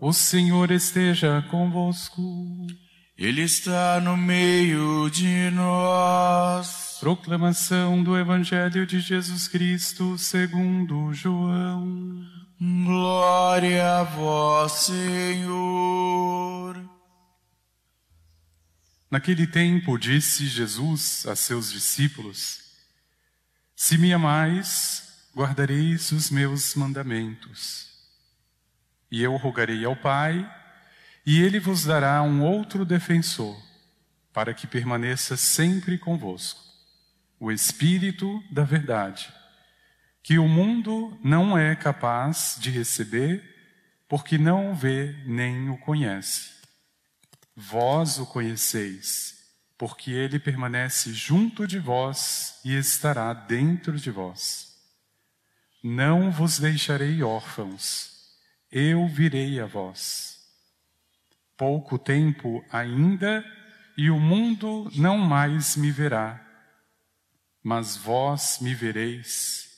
O Senhor esteja convosco. Ele está no meio de nós. Proclamação do Evangelho de Jesus Cristo segundo João. Glória a vós, Senhor. Naquele tempo disse Jesus a seus discípulos: Se me amais, guardareis os meus mandamentos. E eu rogarei ao Pai, e ele vos dará um outro defensor, para que permaneça sempre convosco, o Espírito da Verdade, que o mundo não é capaz de receber, porque não o vê nem o conhece. Vós o conheceis, porque ele permanece junto de vós e estará dentro de vós. Não vos deixarei órfãos, eu virei a vós. Pouco tempo ainda, e o mundo não mais me verá, mas vós me vereis,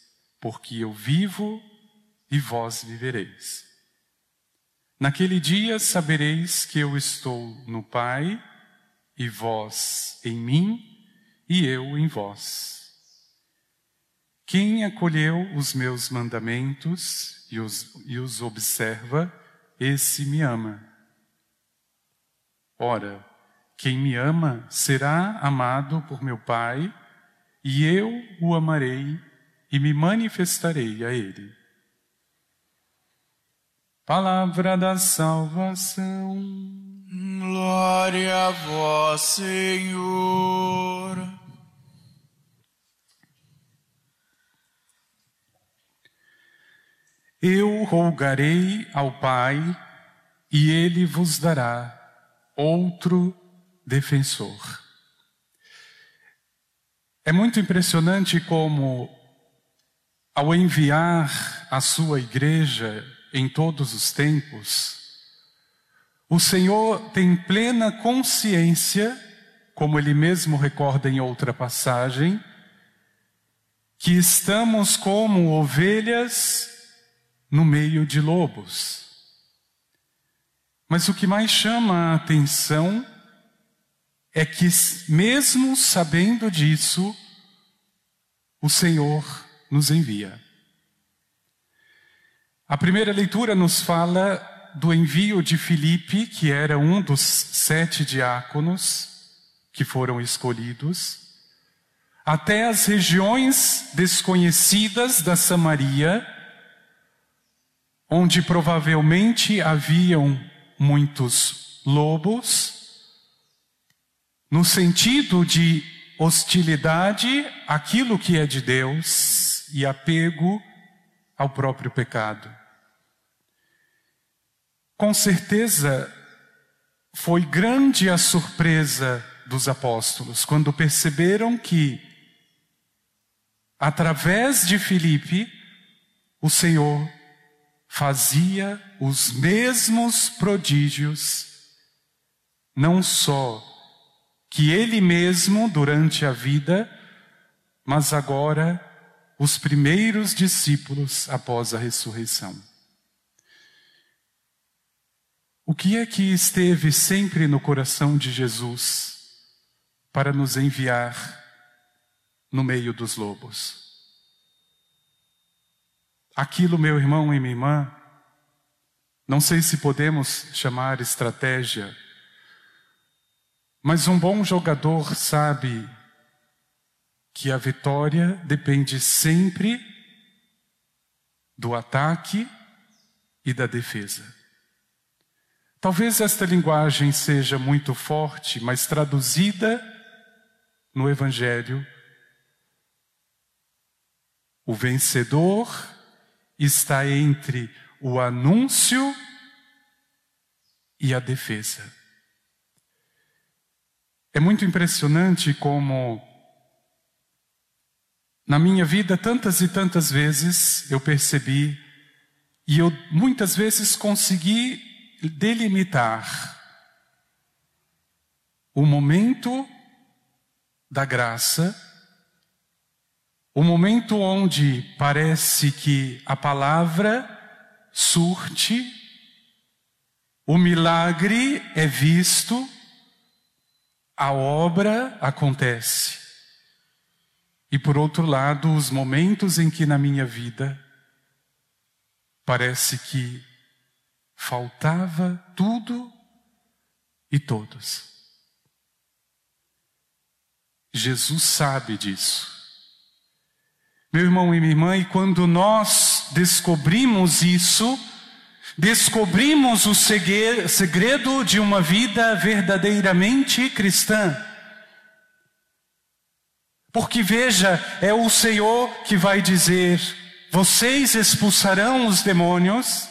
porque eu vivo e vós vivereis. Naquele dia sabereis que eu estou no Pai, e vós em mim, e eu em vós. Quem acolheu os meus mandamentos e os, e os observa, esse me ama. Ora, quem me ama será amado por meu Pai, e eu o amarei e me manifestarei a ele. Palavra da salvação. Glória a vós, Senhor. Eu rogarei ao Pai, e ele vos dará outro defensor. É muito impressionante como, ao enviar a sua igreja em todos os tempos, o Senhor tem plena consciência, como ele mesmo recorda em outra passagem, que estamos como ovelhas no meio de lobos. Mas o que mais chama a atenção é que, mesmo sabendo disso, o Senhor nos envia. A primeira leitura nos fala do envio de Filipe, que era um dos sete diáconos que foram escolhidos, até as regiões desconhecidas da Samaria, onde provavelmente haviam muitos lobos, no sentido de hostilidade àquilo que é de Deus e apego ao próprio pecado. Com certeza, foi grande a surpresa dos apóstolos quando perceberam que, através de Filipe, o Senhor fazia os mesmos prodígios, não só que ele mesmo durante a vida, mas agora os primeiros discípulos após a ressurreição. O que é que esteve sempre no coração de Jesus para nos enviar no meio dos lobos? Aquilo, meu irmão e minha irmã, não sei se podemos chamar estratégia, mas um bom jogador sabe que a vitória depende sempre do ataque e da defesa. Talvez esta linguagem seja muito forte, mas traduzida no Evangelho, o vencedor está entre o anúncio e a defesa. É muito impressionante como na minha vida, tantas e tantas vezes eu percebi, e eu muitas vezes consegui delimitar o momento da graça, o momento onde parece que a palavra surte o milagre é visto, a obra acontece. E por outro lado, os momentos em que na minha vida parece que faltava tudo e todos. Jesus sabe disso. Meu irmão e minha irmã, e quando nós descobrimos isso, descobrimos o segredo de uma vida verdadeiramente cristã. Porque veja, é o Senhor que vai dizer: vocês expulsarão os demônios,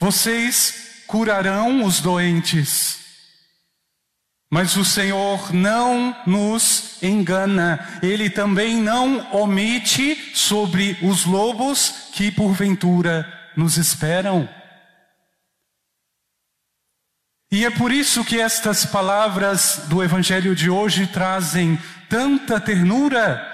vocês curarão os doentes. Mas o Senhor não nos engana, Ele também não omite sobre os lobos que porventura nos esperam. E é por isso que estas palavras do Evangelho de hoje trazem tanta ternura,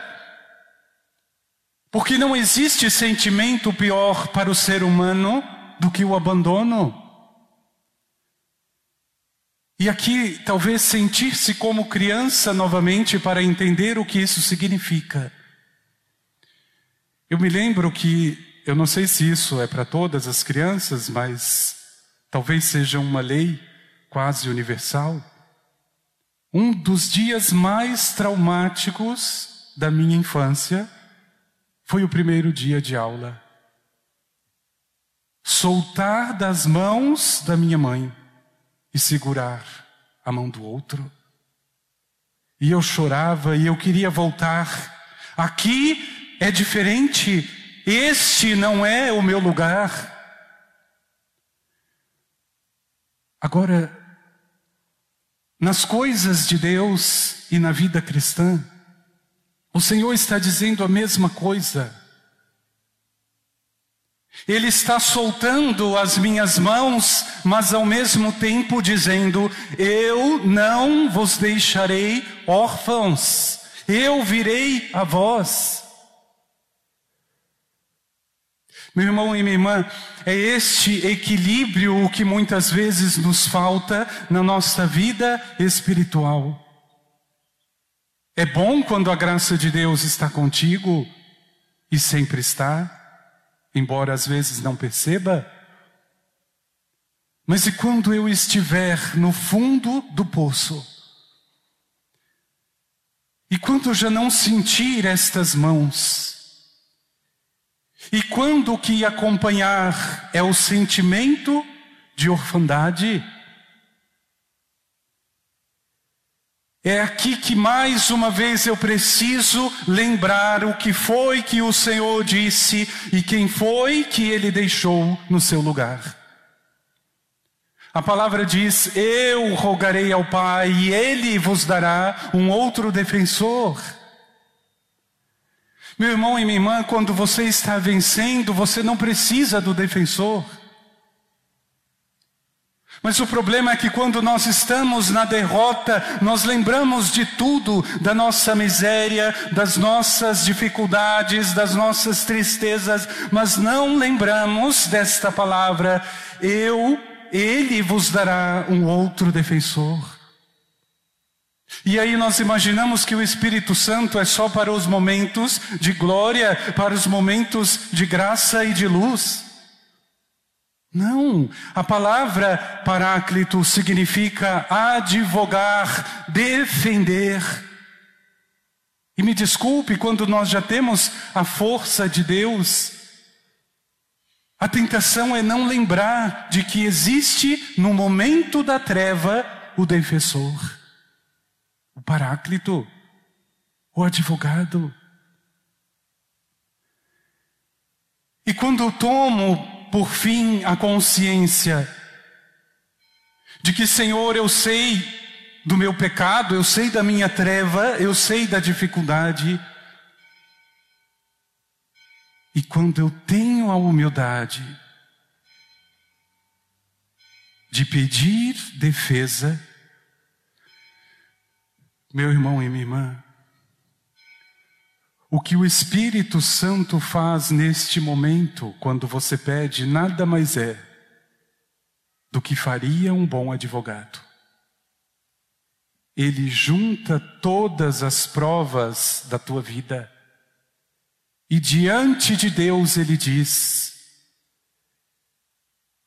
porque não existe sentimento pior para o ser humano do que o abandono. E aqui, talvez sentir-se como criança novamente para entender o que isso significa. Eu me lembro que, eu não sei se isso é para todas as crianças, mas talvez seja uma lei quase universal. Um dos dias mais traumáticos da minha infância foi o primeiro dia de aula. Soltar das mãos da minha mãe e segurar a mão do outro. E eu chorava e eu queria voltar. Aqui é diferente, este não é o meu lugar. Agora, nas coisas de Deus e na vida cristã, o Senhor está dizendo a mesma coisa. Ele está soltando as minhas mãos, mas ao mesmo tempo dizendo: Eu não vos deixarei órfãos, eu virei a vós. Meu irmão e minha irmã, é este equilíbrio que muitas vezes nos falta na nossa vida espiritual. É bom quando a graça de Deus está contigo e sempre está embora às vezes não perceba. Mas e quando eu estiver no fundo do poço? E quando já não sentir estas mãos? E quando o que acompanhar é o sentimento de orfandade? É aqui que mais uma vez eu preciso lembrar o que foi que o Senhor disse e quem foi que ele deixou no seu lugar. A palavra diz: Eu rogarei ao Pai e ele vos dará um outro defensor. Meu irmão e minha irmã, quando você está vencendo, você não precisa do defensor. Mas o problema é que quando nós estamos na derrota, nós lembramos de tudo, da nossa miséria, das nossas dificuldades, das nossas tristezas, mas não lembramos desta palavra: eu, ele vos dará um outro defensor. E aí nós imaginamos que o Espírito Santo é só para os momentos de glória, para os momentos de graça e de luz. Não, a palavra paráclito significa advogar, defender. E me desculpe quando nós já temos a força de Deus, a tentação é não lembrar de que existe no momento da treva o defensor, o paráclito, o advogado. E quando eu tomo por fim, a consciência de que, Senhor, eu sei do meu pecado, eu sei da minha treva, eu sei da dificuldade. E quando eu tenho a humildade de pedir defesa, meu irmão e minha irmã, o que o Espírito Santo faz neste momento, quando você pede, nada mais é do que faria um bom advogado. Ele junta todas as provas da tua vida e diante de Deus ele diz: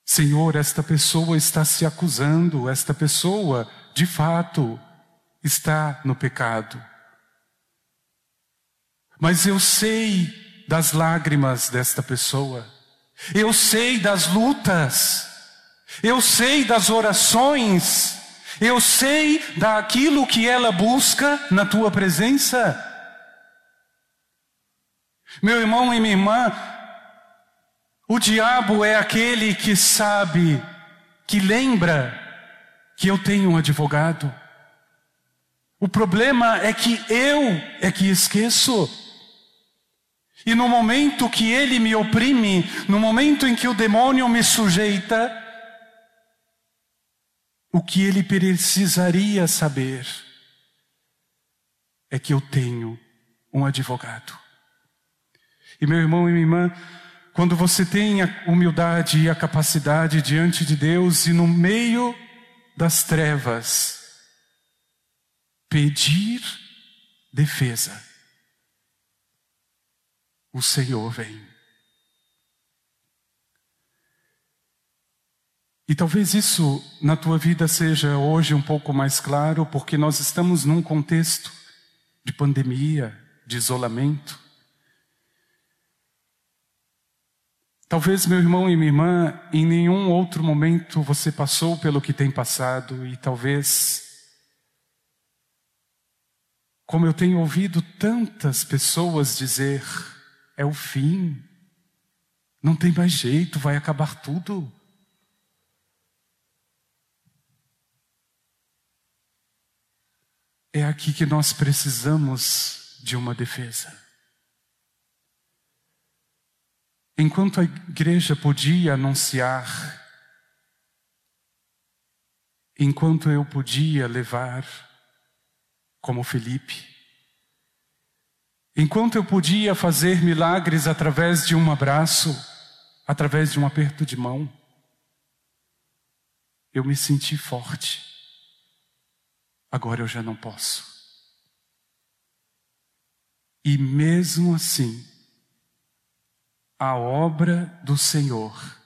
Senhor, esta pessoa está se acusando, esta pessoa, de fato, está no pecado. Mas eu sei das lágrimas desta pessoa, eu sei das lutas, eu sei das orações, eu sei daquilo que ela busca na tua presença. Meu irmão e minha irmã, o diabo é aquele que sabe, que lembra que eu tenho um advogado. O problema é que eu é que esqueço. E no momento que ele me oprime, no momento em que o demônio me sujeita, o que ele precisaria saber é que eu tenho um advogado. E meu irmão e minha irmã, quando você tem a humildade e a capacidade diante de Deus e no meio das trevas, pedir defesa, o Senhor vem. E talvez isso na tua vida seja hoje um pouco mais claro, porque nós estamos num contexto de pandemia, de isolamento. Talvez, meu irmão e minha irmã, em nenhum outro momento você passou pelo que tem passado e talvez, como eu tenho ouvido tantas pessoas dizer, é o fim, não tem mais jeito, vai acabar tudo. É aqui que nós precisamos de uma defesa. Enquanto a igreja podia anunciar, enquanto eu podia levar, como Felipe, enquanto eu podia fazer milagres através de um abraço, através de um aperto de mão, eu me senti forte. Agora eu já não posso. E mesmo assim, a obra do Senhor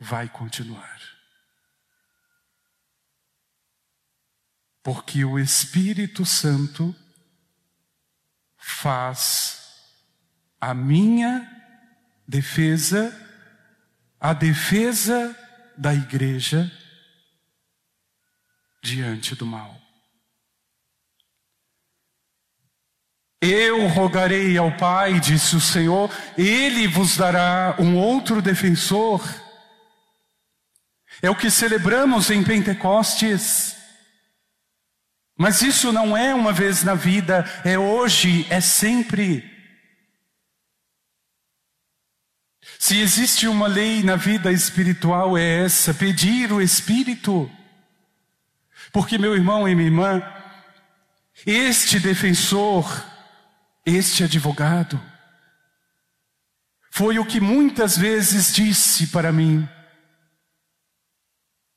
vai continuar. Porque o Espírito Santo faz a minha defesa, a defesa da igreja diante do mal. Eu rogarei ao Pai, disse o Senhor, ele vos dará um outro defensor. É o que celebramos em Pentecostes. Mas isso não é uma vez na vida, é hoje, é sempre. Se existe uma lei na vida espiritual, é essa: pedir o Espírito. Porque, meu irmão e minha irmã, este defensor, este advogado foi o que muitas vezes disse para mim: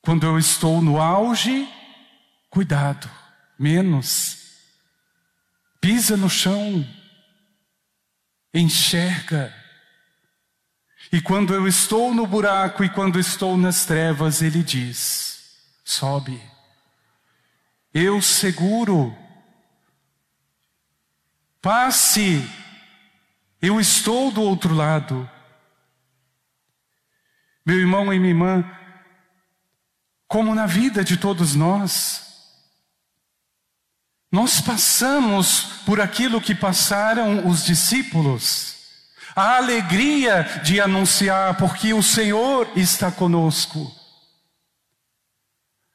quando eu estou no auge, cuidado, menos, pisa no chão, enxerga. E quando eu estou no buraco e quando estou nas trevas, ele diz: sobe, eu seguro. Passe, eu estou do outro lado. Meu irmão e minha irmã, como na vida de todos nós, nós passamos por aquilo que passaram os discípulos, a alegria de anunciar, porque o Senhor está conosco.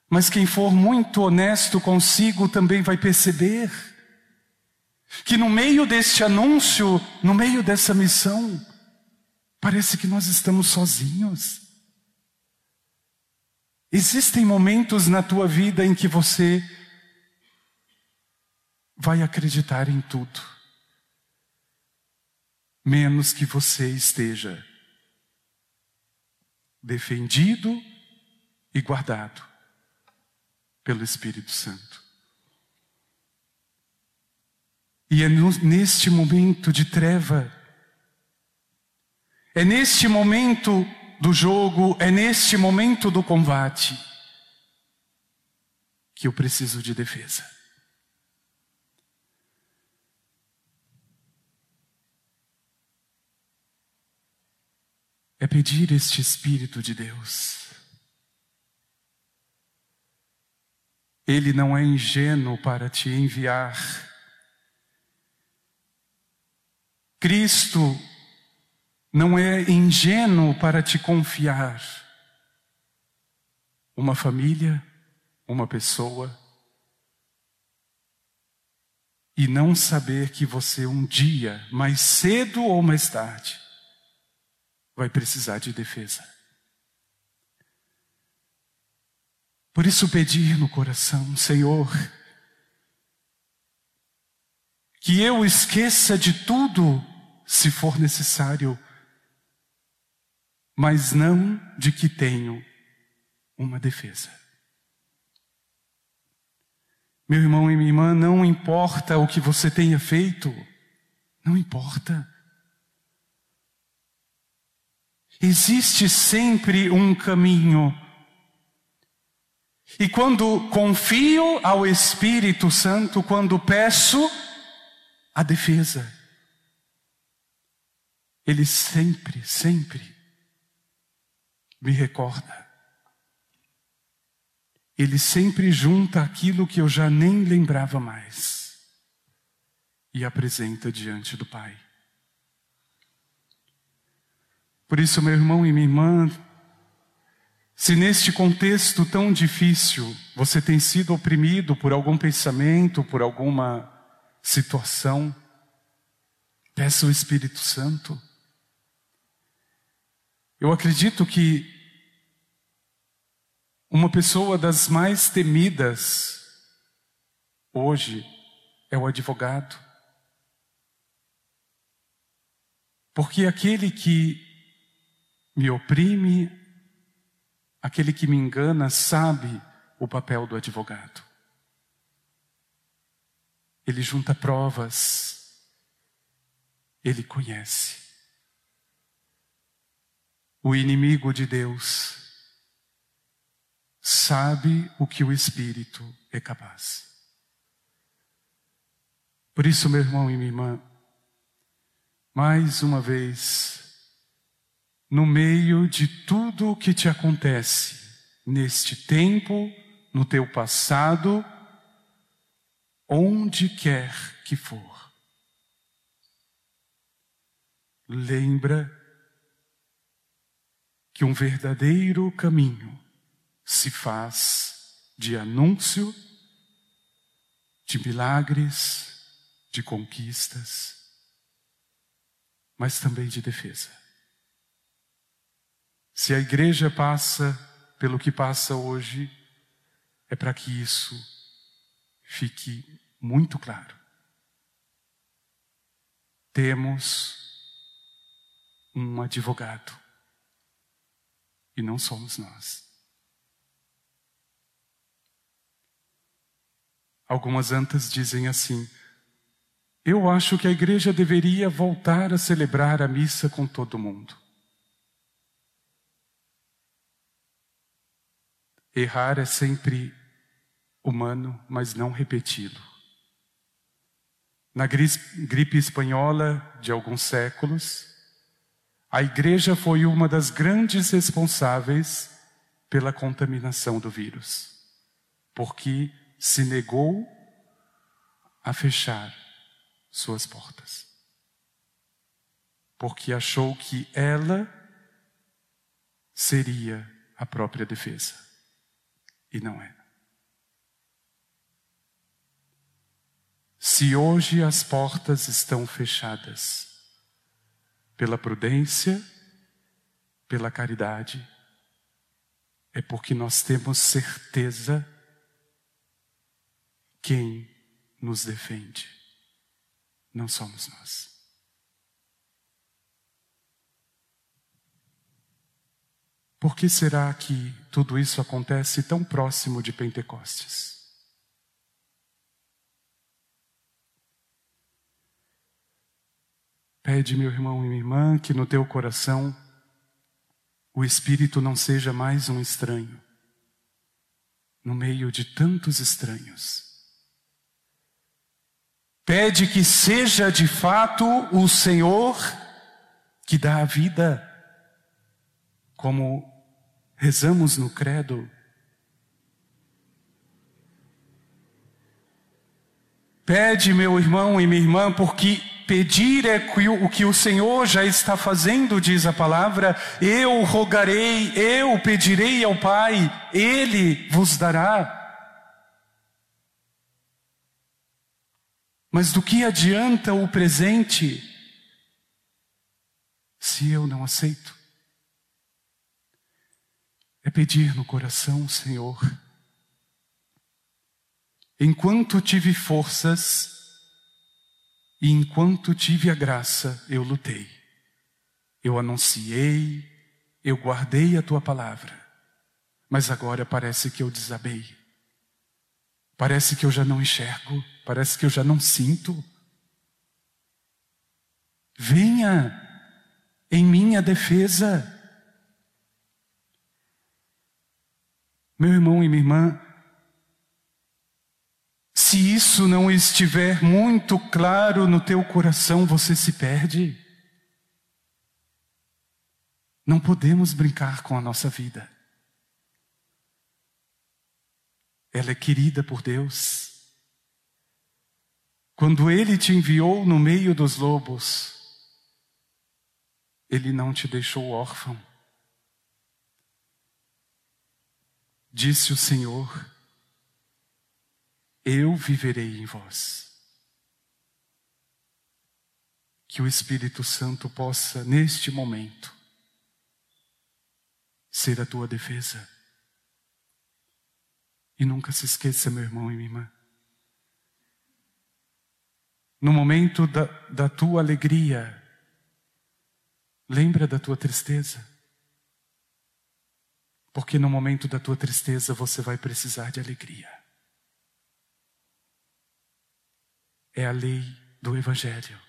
Mas quem for muito honesto consigo também vai perceber que no meio deste anúncio, no meio dessa missão, parece que nós estamos sozinhos. Existem momentos na tua vida em que você vai acreditar em tudo, menos que você esteja defendido e guardado pelo Espírito Santo. E é neste momento de treva, é neste momento do jogo, é neste momento do combate, que eu preciso de defesa. É pedir este Espírito de Deus. Ele não é ingênuo para te enviar. Cristo não é ingênuo para te confiar. Uma família, uma pessoa, e não saber que você um dia, mais cedo ou mais tarde, vai precisar de defesa. Por isso, pedir no coração, Senhor, que eu esqueça de tudo, se for necessário, mas não de que tenho uma defesa. Meu irmão e minha irmã, não importa o que você tenha feito, não importa. Existe sempre um caminho e quando confio ao Espírito Santo, quando peço a defesa, Ele sempre, sempre me recorda. Ele sempre junta aquilo que eu já nem lembrava mais e apresenta diante do Pai. Por isso, meu irmão e minha irmã, se neste contexto tão difícil você tem sido oprimido por algum pensamento, por alguma situação, peça o Espírito Santo. Eu acredito que uma pessoa das mais temidas hoje é o advogado. Porque aquele que me oprime, Aquele que me engana sabe o papel do advogado. Ele junta provas, ele conhece. O inimigo de Deus sabe o que o Espírito é capaz. Por isso, meu irmão e minha irmã, mais uma vez, no meio de tudo o que te acontece neste tempo, no teu passado, onde quer que for. Lembra que um verdadeiro caminho se faz de anúncio, de milagres, de conquistas, mas também de defesa. Se a igreja passa pelo que passa hoje, é para que isso fique muito claro. Temos um advogado e não somos nós. Algumas antas dizem assim: Eu acho que a igreja deveria voltar a celebrar a missa com todo mundo. Errar é sempre humano, mas não repeti-lo. Na gripe espanhola de alguns séculos, a igreja foi uma das grandes responsáveis pela contaminação do vírus, porque se negou a fechar suas portas. Porque achou que ela seria a própria defesa. E não é. Se hoje as portas estão fechadas pela prudência, pela caridade, é porque nós temos certeza quem nos defende. Não somos nós. Por que será que tudo isso acontece tão próximo de Pentecostes? Pede, meu irmão e minha irmã, que no teu coração o Espírito não seja mais um estranho, no meio de tantos estranhos. Pede que seja de fato o Senhor que dá a vida, como rezamos no Credo. Pede, meu irmão e minha irmã, porque Pedir é o que o Senhor já está fazendo, diz a palavra. Eu rogarei, eu pedirei ao Pai, Ele vos dará. Mas do que adianta o presente se eu não aceito? É pedir no coração, Senhor. Enquanto tive forças, e enquanto tive a graça, eu lutei. Eu anunciei, eu guardei a tua palavra. Mas agora parece que eu desabei. Parece que eu já não enxergo, parece que eu já não sinto. Venha em minha defesa. Meu irmão e minha irmã, se isso não estiver muito claro no teu coração, você se perde. Não podemos brincar com a nossa vida. Ela é querida por Deus. Quando Ele te enviou no meio dos lobos, Ele não te deixou órfão. Disse o Senhor, eu viverei em vós. Que o Espírito Santo possa, neste momento, ser a tua defesa. E nunca se esqueça, meu irmão e minha irmã. No momento da, da tua alegria, lembra da tua tristeza. Porque no momento da tua tristeza você vai precisar de alegria. é a lei do Evangelho,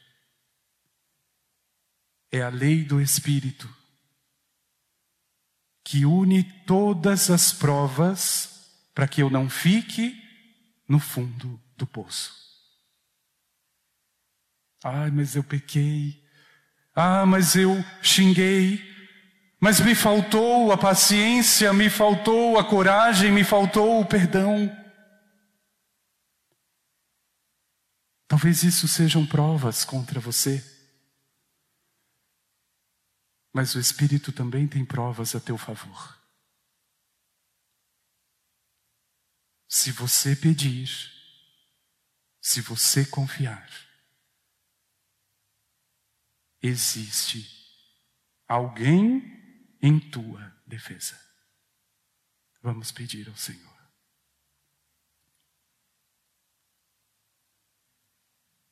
é a lei do Espírito, que une todas as provas para que eu não fique no fundo do poço. Ai, mas eu pequei. Ah, mas eu xinguei. Mas me faltou a paciência, me faltou a coragem, me faltou o perdão. Talvez isso sejam provas contra você. Mas o Espírito também tem provas a teu favor. Se você pedir, se você confiar, existe alguém em tua defesa. Vamos pedir ao Senhor.